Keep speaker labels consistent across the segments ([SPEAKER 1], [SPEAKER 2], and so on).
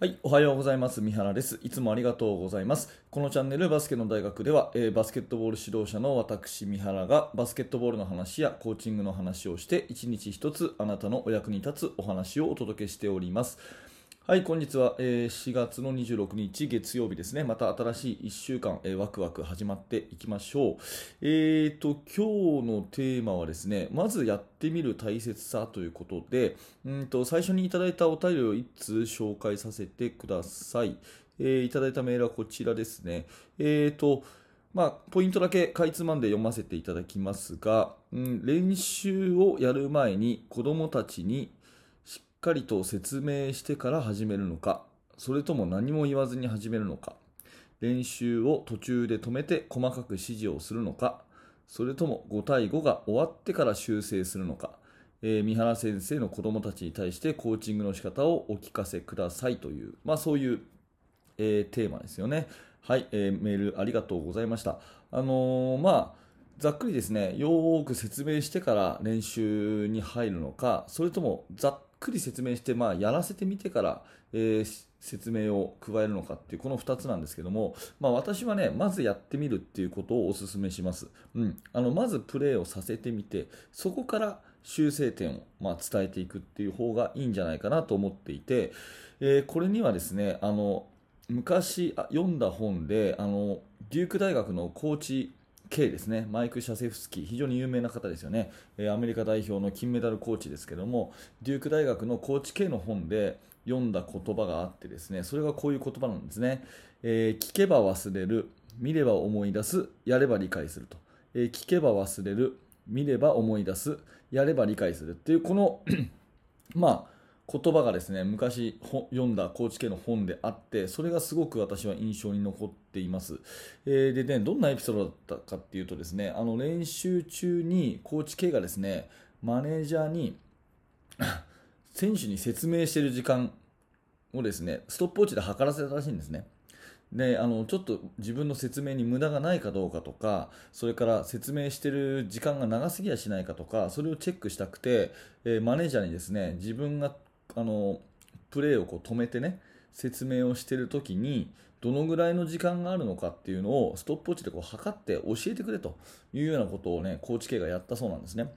[SPEAKER 1] はい、おはようございます。三原です。いつもありがとうございます。このチャンネルバスケの大学では、えーバスケットボール指導者の私三原がバスケットボールの話やコーチングの話をして一日一つあなたのお役に立つお話をお届けしております。はい、本日は、えー4月の26日月曜日ですね。また新しい1週間、えーワクワク始まっていきましょう。えーと、今日のテーマはですね、まずやってみる大切さということで、うんと最初にいただいたお便りを1通紹介させてください。えーいただいたメールはこちらですね。えーと、まあ、ポイントだけかいつまんで読ませていただきますが、うん、練習をやる前に子どもたちにっかりと説明してから始めるのか、それとも何も言わずに始めるのか、練習を途中で止めて細かく指示をするのか、それとも5対5が終わってから修正するのか、えー三原先生の子どもたちに対してコーチングの仕方をお聞かせくださいという、まあ、そういう、えーテーマですよね。はい、えーメールありがとうございました。あのまあざっくりですね、よーく説明してから練習に入るのか、それともざっくり説明して、まあ、やらせてみてから、えー説明を加えるのかっていう、この2つなんですけども、まあ、私はね、まずやってみるっていうことをお勧めします。うん、あのまずプレーをさせてみて、そこから修正点を、まあ、伝えていくっていう方がいいんじゃないかなと思っていて、えーこれにはですね、あの昔読んだ本であのデューク大学のコーチ K ですね、マイク・シャセフスキー、非常に有名な方ですよね、えアメリカ代表の金メダルコーチですけども、デューク大学のコーチ K の本で読んだ言葉があってですね、それがこういう言葉なんですね。えー聞けば忘れる、見れば思い出す、やれば理解すると。えー聞けば忘れる、見れば思い出す、やれば理解するっていう、この まあ、言葉がですね昔読んだ高知県の本であってそれがすごく私は印象に残っています、えーでねどんなエピソードだったかっていうとですねあの練習中にコーチ K がですねマネージャーに 選手に説明している時間をですねストップウォッチで測らせたらしいんですね。であのちょっと自分の説明に無駄がないかどうかとかそれから説明してる時間が長すぎやしないかとかそれをチェックしたくて、えーマネージャーにですね自分があのプレーをこう止めてね説明をしている時にどのぐらいの時間があるのかっていうのをストップウォッチでこう測って教えてくれというようなことをねコーチ K がやったそうなんですね。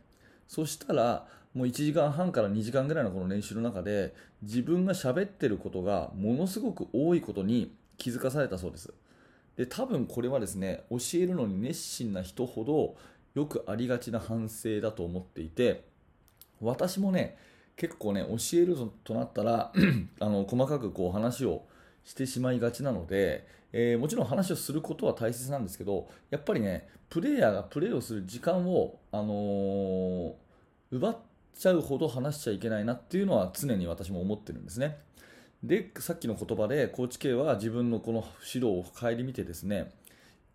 [SPEAKER 1] そしたらもう1時間半から2時間ぐらいのこの練習の中で自分が喋ってることがものすごく多いことに気づかされたそうです。で多分これはですね教えるのに熱心な人ほどよくありがちな反省だと思っていて私もね結構ね教えるとなったら あの細かくこう話をしてしまいがちなので、えーもちろん話をすることは大切なんですけどやっぱりねプレイヤーがプレーをする時間を、あのー奪っちゃうほど話しちゃいけないなっていうのは常に私も思ってるんですね。でさっきの言葉でコーチ K は自分のこの指導を顧みてですね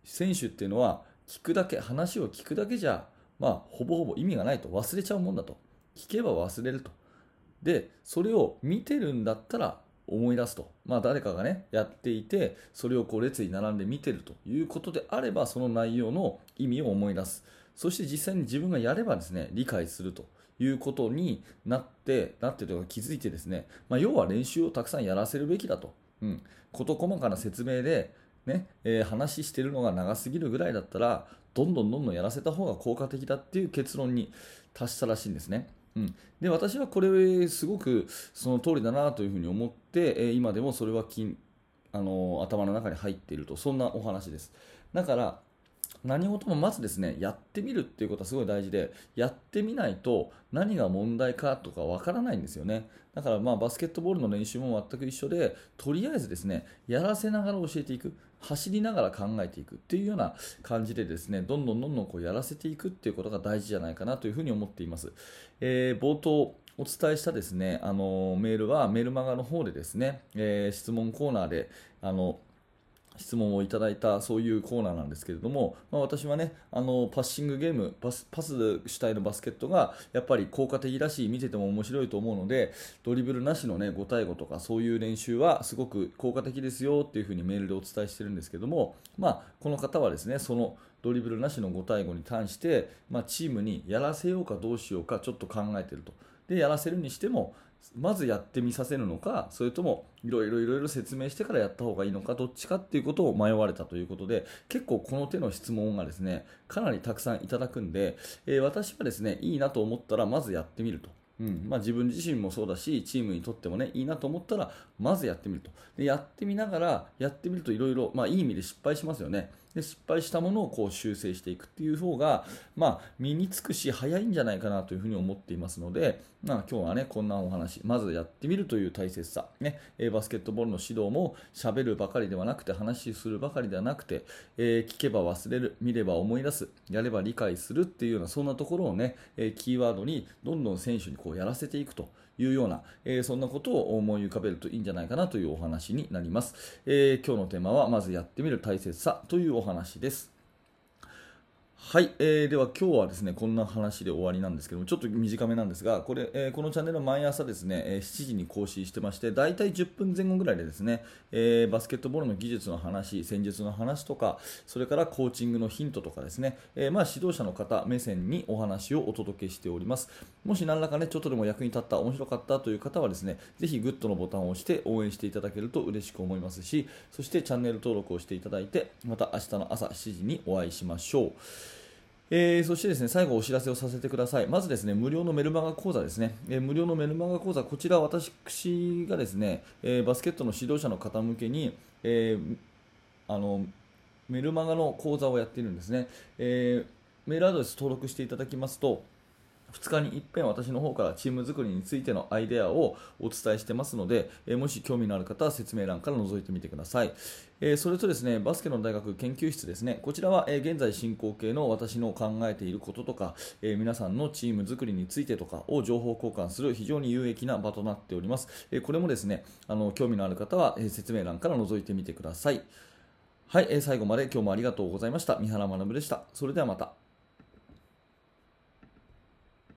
[SPEAKER 1] 選手っていうのは聞くだけ話を聞くだけじゃ、まあ、ほぼほぼ意味がないと。忘れちゃうもんだと。聞けば忘れると。でそれを見てるんだったら思い出すと、まあ、誰かがねやっていてそれをこう列に並んで見てるということであればその内容の意味を思い出す。そして実際に自分がやればですね理解するということになってなってとか気づいてですね、まあ、要は練習をたくさんやらせるべきだと、うん、事細かな説明で、ねえー話してるのが長すぎるぐらいだったらどんどんどんどんやらせた方が効果的だっていう結論に達したらしいんですね。うん、で私はこれすごくその通りだなというふうに思って、え今でもそれは金あの頭の中に入っているとそんなお話です。だから何事もまずですねやってみるっていうことはすごい大事でやってみないと何が問題かとかわからないんですよね。だからまあバスケットボールの練習も全く一緒でとりあえずですねやらせながら教えていく走りながら考えていくっていうような感じでですねどんどんどんどんこうやらせていくっていうことが大事じゃないかなというふうに思っています、えー冒頭お伝えしたですねあのメールはメルマガの方でですね、えー質問コーナーであの質問をいただいたそういうコーナーなんですけれども、まあ、私はねあのパッシングゲームパスパス主体のバスケットがやっぱり効果的だし見てても面白いと思うのでドリブルなしの、ね、5対5とかそういう練習はすごく効果的ですよっていうふうにメールでお伝えしてるんですけども、まあ、この方はですねそのドリブルなしの5対5に対して、まあ、チームにやらせようかどうしようかちょっと考えていると。でやらせるにしてもまずやってみさせるのかそれともいろいろいろいろ説明してからやった方がいいのかどっちかっていうことを迷われたということで結構この手の質問がですねかなりたくさんいただくんで、えー、私はですねいいなと思ったらまずやってみると。うんまあ、自分自身もそうだしチームにとってもねいいなと思ったらまずやってみるとでやってみながらやってみるといろいろいい意味で失敗しますよねで失敗したものをこう修正していくっていう方が、まあ、身につくし早いんじゃないかなというふうに思っていますので、まあ、今日はねこんなお話まずやってみるという大切さ、ね、バスケットボールの指導もしゃべるばかりではなくて話するばかりではなくて、えー、聞けば忘れる見れば思い出すやれば理解するっていうようなそんなところをね、えキーワードにどんどん選手にこうやらせていくと。いうような、えー、そんなことを思い浮かべるといいんじゃないかなというお話になります。えー、今日のテーマはまずやってみる大切さというお話です。はい、えー、では今日はですねこんな話で終わりなんですけどもちょっと短めなんですがこれ、えー、このチャンネル毎朝ですね、えー、7時に更新してましてだいたい10分前後ぐらいでですね、えー、バスケットボールの技術の話戦術の話とかそれからコーチングのヒントとかですね、え、まあ指導者の方目線にお話をお届けしております。もし何らかねちょっとでも役に立った面白かったという方はですねぜひグッドのボタンを押して応援していただけると嬉しく思いますしそしてチャンネル登録をしていただいてまた明日の朝7時にお会いしましょう。えー、そしてですね最後お知らせをさせてください。まずですね無料のメルマガ講座ですね。えー、無料のメルマガ講座、こちら私がですね、えー、バスケットの指導者の方向けに、えあのメルマガの講座をやっているんですね。えメールアドレス登録していただきますと、2日に一遍私の方からチーム作りについてのアイデアをお伝えしてますので、えもし興味のある方は説明欄から覗いてみてください、えそれとですねバスケの大学研究室ですね。こちらは、え現在進行形の私の考えていることとか、え皆さんのチーム作りについてとかを情報交換する非常に有益な場となっております、えこれもですねあの興味のある方は、え説明欄から覗いてみてください。はい、え最後まで今日もありがとうございました。三原学でした。それではまた。